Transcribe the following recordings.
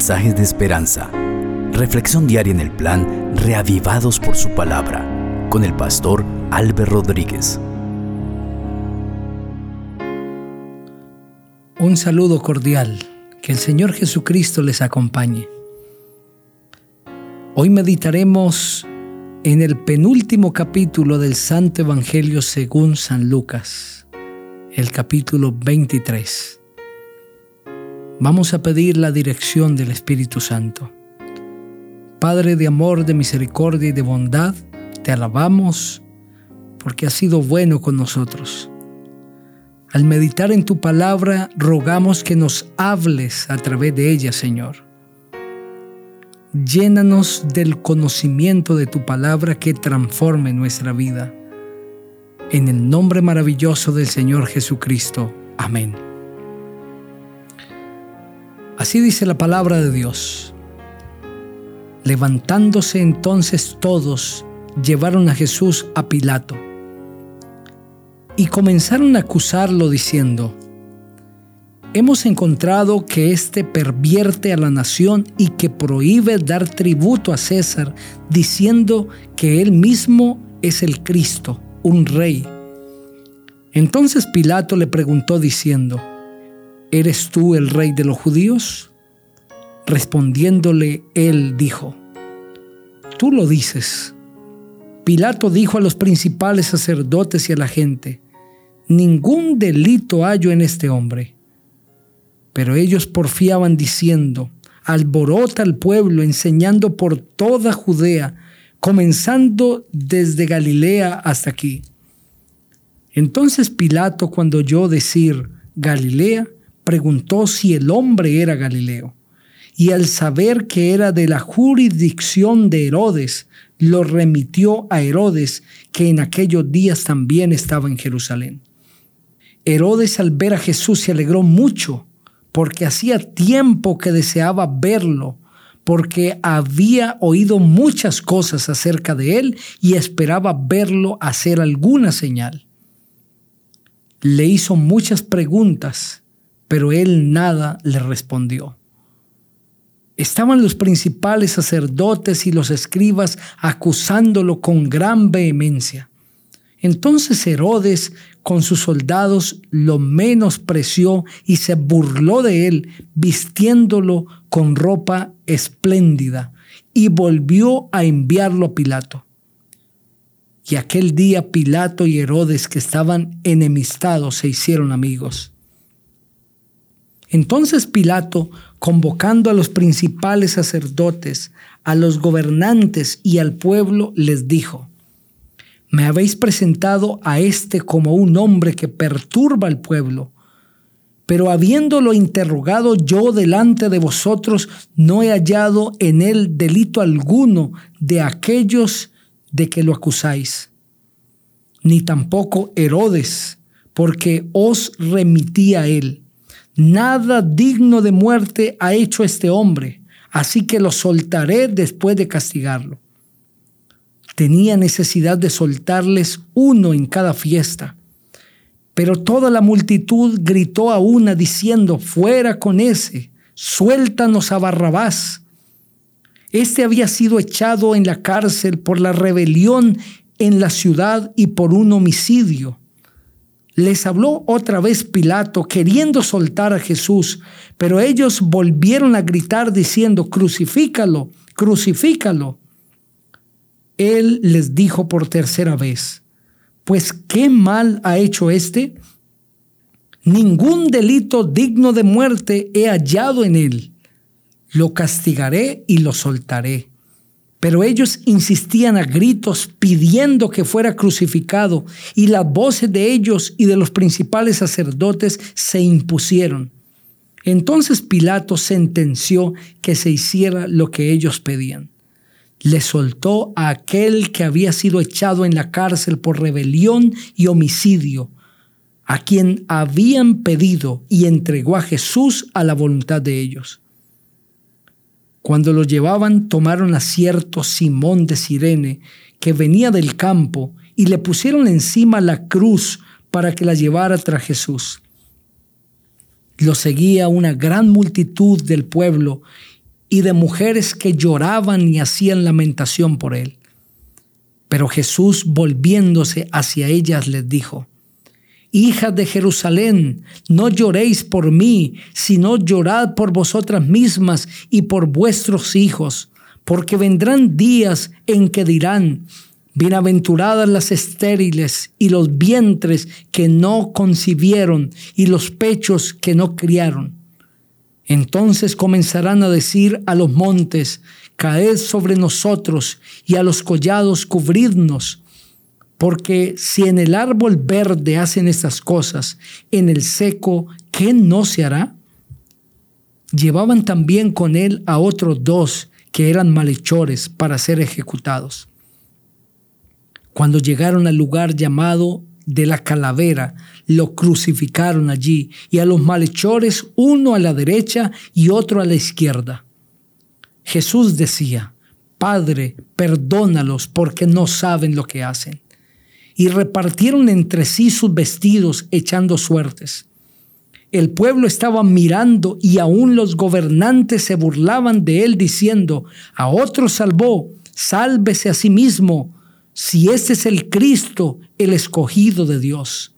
mensajes de esperanza. Reflexión diaria en el plan Reavivados por su palabra con el pastor Álvaro Rodríguez. Un saludo cordial. Que el Señor Jesucristo les acompañe. Hoy meditaremos en el penúltimo capítulo del Santo Evangelio según San Lucas, el capítulo 23. Vamos a pedir la dirección del Espíritu Santo. Padre de amor, de misericordia y de bondad, te alabamos porque has sido bueno con nosotros. Al meditar en tu palabra, rogamos que nos hables a través de ella, Señor. Llénanos del conocimiento de tu palabra que transforme nuestra vida. En el nombre maravilloso del Señor Jesucristo. Amén. Así dice la palabra de Dios. Levantándose entonces todos, llevaron a Jesús a Pilato y comenzaron a acusarlo diciendo, Hemos encontrado que éste pervierte a la nación y que prohíbe dar tributo a César, diciendo que él mismo es el Cristo, un rey. Entonces Pilato le preguntó diciendo, ¿Eres tú el rey de los judíos? Respondiéndole él dijo, Tú lo dices. Pilato dijo a los principales sacerdotes y a la gente, Ningún delito hallo en este hombre. Pero ellos porfiaban diciendo, alborota al pueblo, enseñando por toda Judea, comenzando desde Galilea hasta aquí. Entonces Pilato, cuando oyó decir Galilea, preguntó si el hombre era Galileo. Y al saber que era de la jurisdicción de Herodes, lo remitió a Herodes, que en aquellos días también estaba en Jerusalén. Herodes al ver a Jesús se alegró mucho, porque hacía tiempo que deseaba verlo, porque había oído muchas cosas acerca de él y esperaba verlo hacer alguna señal. Le hizo muchas preguntas pero él nada le respondió. Estaban los principales sacerdotes y los escribas acusándolo con gran vehemencia. Entonces Herodes con sus soldados lo menospreció y se burló de él, vistiéndolo con ropa espléndida, y volvió a enviarlo a Pilato. Y aquel día Pilato y Herodes, que estaban enemistados, se hicieron amigos. Entonces Pilato, convocando a los principales sacerdotes, a los gobernantes y al pueblo, les dijo, me habéis presentado a este como un hombre que perturba al pueblo, pero habiéndolo interrogado yo delante de vosotros, no he hallado en él delito alguno de aquellos de que lo acusáis, ni tampoco Herodes, porque os remití a él Nada digno de muerte ha hecho este hombre, así que lo soltaré después de castigarlo. Tenía necesidad de soltarles uno en cada fiesta. Pero toda la multitud gritó a una diciendo, fuera con ese, suéltanos a Barrabás. Este había sido echado en la cárcel por la rebelión en la ciudad y por un homicidio les habló otra vez Pilato queriendo soltar a Jesús, pero ellos volvieron a gritar diciendo, crucifícalo, crucifícalo. Él les dijo por tercera vez, pues ¿qué mal ha hecho éste? Ningún delito digno de muerte he hallado en él. Lo castigaré y lo soltaré. Pero ellos insistían a gritos pidiendo que fuera crucificado y las voces de ellos y de los principales sacerdotes se impusieron. Entonces Pilato sentenció que se hiciera lo que ellos pedían. Le soltó a aquel que había sido echado en la cárcel por rebelión y homicidio, a quien habían pedido y entregó a Jesús a la voluntad de ellos. Cuando lo llevaban, tomaron a cierto Simón de Sirene, que venía del campo, y le pusieron encima la cruz para que la llevara tras Jesús. Lo seguía una gran multitud del pueblo y de mujeres que lloraban y hacían lamentación por él. Pero Jesús, volviéndose hacia ellas, les dijo, Hijas de Jerusalén, no lloréis por mí, sino llorad por vosotras mismas y por vuestros hijos, porque vendrán días en que dirán, Bienaventuradas las estériles y los vientres que no concibieron y los pechos que no criaron. Entonces comenzarán a decir a los montes, caed sobre nosotros y a los collados cubridnos, porque si en el árbol verde hacen estas cosas, en el seco, ¿qué no se hará? Llevaban también con él a otros dos que eran malhechores para ser ejecutados. Cuando llegaron al lugar llamado de la calavera, lo crucificaron allí y a los malhechores uno a la derecha y otro a la izquierda. Jesús decía, Padre, perdónalos porque no saben lo que hacen. Y repartieron entre sí sus vestidos echando suertes. El pueblo estaba mirando y aún los gobernantes se burlaban de él diciendo, a otro salvó, sálvese a sí mismo si este es el Cristo, el escogido de Dios.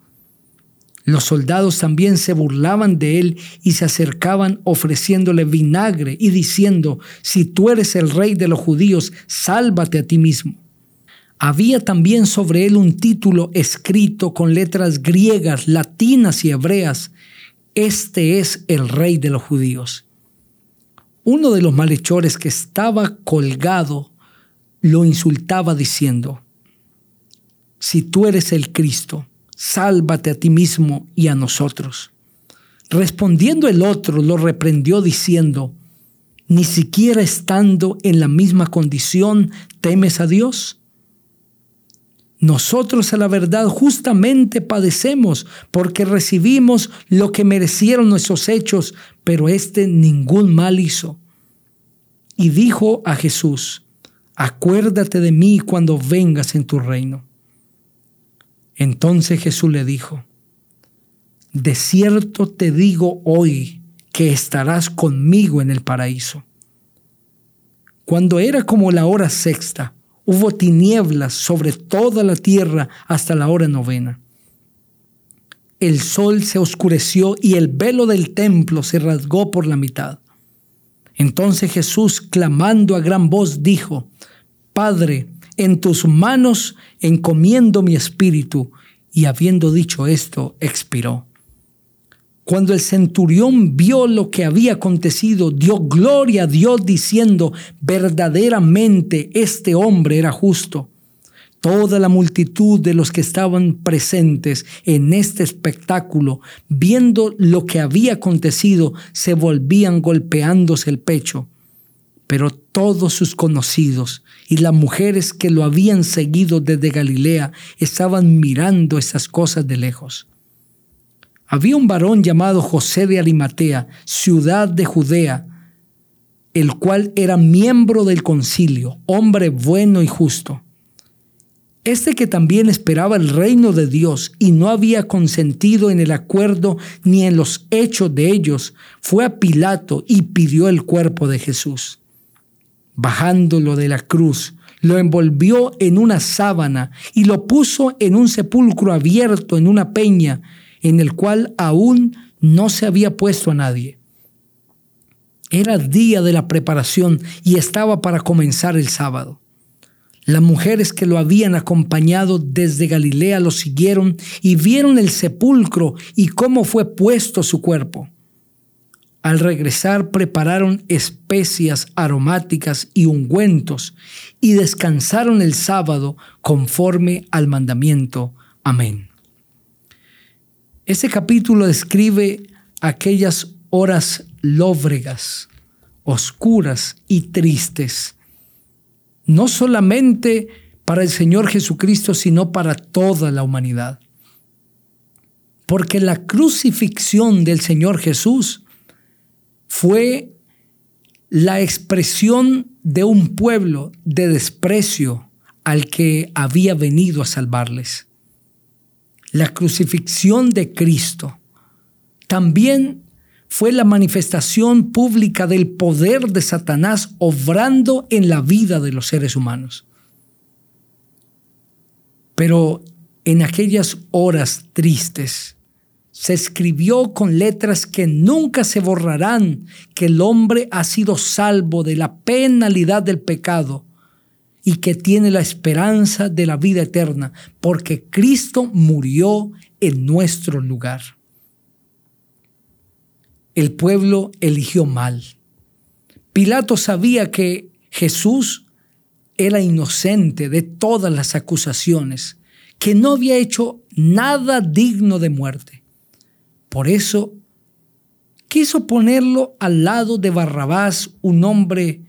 Los soldados también se burlaban de él y se acercaban ofreciéndole vinagre y diciendo, si tú eres el rey de los judíos, sálvate a ti mismo. Había también sobre él un título escrito con letras griegas, latinas y hebreas. Este es el rey de los judíos. Uno de los malhechores que estaba colgado lo insultaba diciendo, si tú eres el Cristo, sálvate a ti mismo y a nosotros. Respondiendo el otro, lo reprendió diciendo, ni siquiera estando en la misma condición, temes a Dios. Nosotros a la verdad justamente padecemos porque recibimos lo que merecieron nuestros hechos, pero éste ningún mal hizo. Y dijo a Jesús, acuérdate de mí cuando vengas en tu reino. Entonces Jesús le dijo, de cierto te digo hoy que estarás conmigo en el paraíso. Cuando era como la hora sexta, hubo tinieblas sobre toda la tierra hasta la hora novena. El sol se oscureció y el velo del templo se rasgó por la mitad. Entonces Jesús, clamando a gran voz, dijo, Padre, en tus manos encomiendo mi espíritu. Y habiendo dicho esto, expiró. Cuando el centurión vio lo que había acontecido, dio gloria a Dios diciendo, verdaderamente este hombre era justo. Toda la multitud de los que estaban presentes en este espectáculo, viendo lo que había acontecido, se volvían golpeándose el pecho pero todos sus conocidos y las mujeres que lo habían seguido desde Galilea estaban mirando esas cosas de lejos. Había un varón llamado José de Arimatea, ciudad de Judea, el cual era miembro del concilio, hombre bueno y justo. Este que también esperaba el reino de Dios y no había consentido en el acuerdo ni en los hechos de ellos, fue a Pilato y pidió el cuerpo de Jesús bajándolo de la cruz, lo envolvió en una sábana y lo puso en un sepulcro abierto en una peña en el cual aún no se había puesto a nadie. Era día de la preparación y estaba para comenzar el sábado. Las mujeres que lo habían acompañado desde Galilea lo siguieron y vieron el sepulcro y cómo fue puesto su cuerpo. Al regresar prepararon especias aromáticas y ungüentos y descansaron el sábado conforme al mandamiento. Amén. Este capítulo describe aquellas horas lóbregas, oscuras y tristes, no solamente para el Señor Jesucristo, sino para toda la humanidad. Porque la crucifixión del Señor Jesús fue la expresión de un pueblo de desprecio al que había venido a salvarles. La crucifixión de Cristo también fue la manifestación pública del poder de Satanás obrando en la vida de los seres humanos. Pero en aquellas horas tristes, se escribió con letras que nunca se borrarán que el hombre ha sido salvo de la penalidad del pecado y que tiene la esperanza de la vida eterna, porque Cristo murió en nuestro lugar. El pueblo eligió mal. Pilato sabía que Jesús era inocente de todas las acusaciones, que no había hecho nada digno de muerte. Por eso quiso ponerlo al lado de Barrabás, un hombre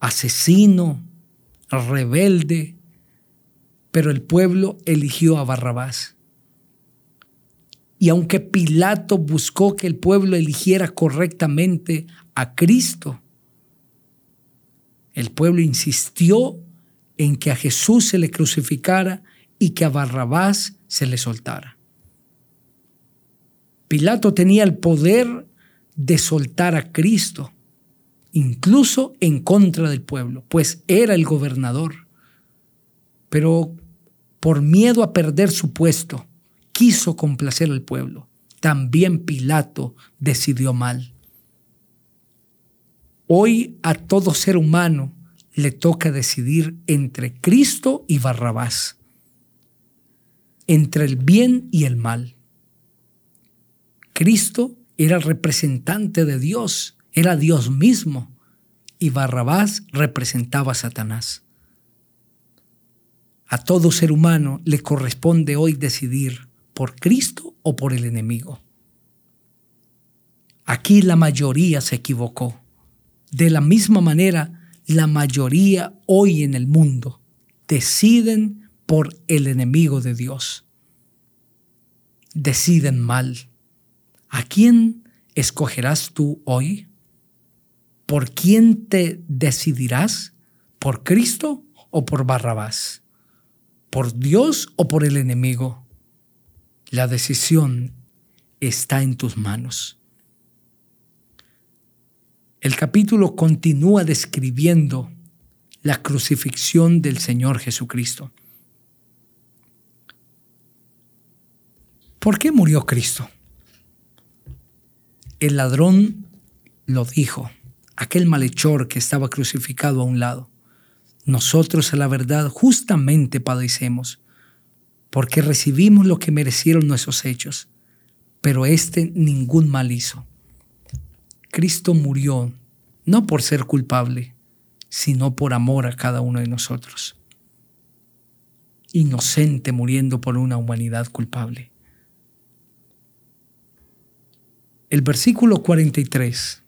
asesino, rebelde, pero el pueblo eligió a Barrabás. Y aunque Pilato buscó que el pueblo eligiera correctamente a Cristo, el pueblo insistió en que a Jesús se le crucificara y que a Barrabás se le soltara. Pilato tenía el poder de soltar a Cristo, incluso en contra del pueblo, pues era el gobernador. Pero por miedo a perder su puesto, quiso complacer al pueblo. También Pilato decidió mal. Hoy a todo ser humano le toca decidir entre Cristo y Barrabás, entre el bien y el mal. Cristo era el representante de Dios, era Dios mismo, y Barrabás representaba a Satanás. A todo ser humano le corresponde hoy decidir por Cristo o por el enemigo. Aquí la mayoría se equivocó. De la misma manera, la mayoría hoy en el mundo deciden por el enemigo de Dios. Deciden mal. ¿A quién escogerás tú hoy? ¿Por quién te decidirás? ¿Por Cristo o por Barrabás? ¿Por Dios o por el enemigo? La decisión está en tus manos. El capítulo continúa describiendo la crucifixión del Señor Jesucristo. ¿Por qué murió Cristo? El ladrón lo dijo, aquel malhechor que estaba crucificado a un lado. Nosotros a la verdad justamente padecemos, porque recibimos lo que merecieron nuestros hechos, pero éste ningún mal hizo. Cristo murió no por ser culpable, sino por amor a cada uno de nosotros. Inocente muriendo por una humanidad culpable. El versículo 43,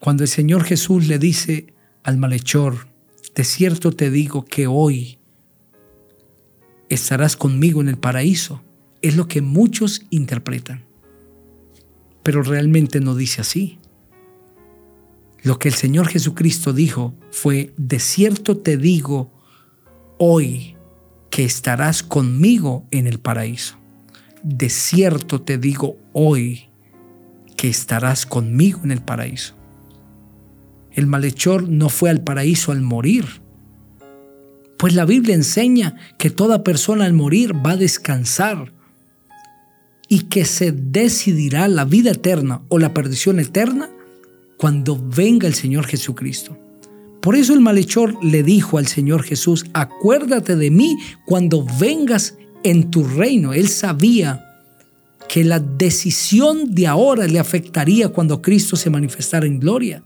cuando el Señor Jesús le dice al malhechor, de cierto te digo que hoy estarás conmigo en el paraíso, es lo que muchos interpretan pero realmente no dice así. Lo que el Señor Jesucristo dijo fue, de cierto te digo hoy que estarás conmigo en el paraíso. De cierto te digo hoy que estarás conmigo en el paraíso. El malhechor no fue al paraíso al morir, pues la Biblia enseña que toda persona al morir va a descansar y que se decidirá la vida eterna o la perdición eterna cuando venga el Señor Jesucristo. Por eso el malhechor le dijo al Señor Jesús, acuérdate de mí cuando vengas en tu reino. Él sabía que la decisión de ahora le afectaría cuando Cristo se manifestara en gloria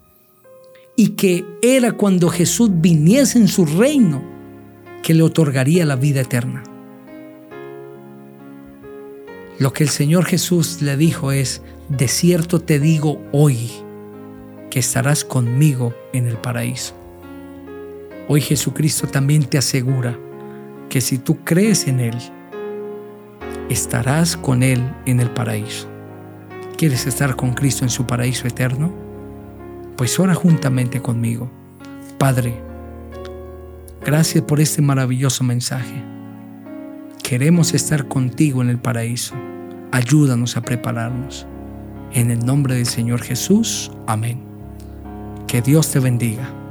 y que era cuando Jesús viniese en su reino que le otorgaría la vida eterna. Lo que el Señor Jesús le dijo es, de cierto te digo hoy que estarás conmigo en el paraíso. Hoy Jesucristo también te asegura que si tú crees en Él, estarás con Él en el paraíso. ¿Quieres estar con Cristo en su paraíso eterno? Pues ora juntamente conmigo. Padre, gracias por este maravilloso mensaje. Queremos estar contigo en el paraíso. Ayúdanos a prepararnos. En el nombre del Señor Jesús. Amén. Que Dios te bendiga.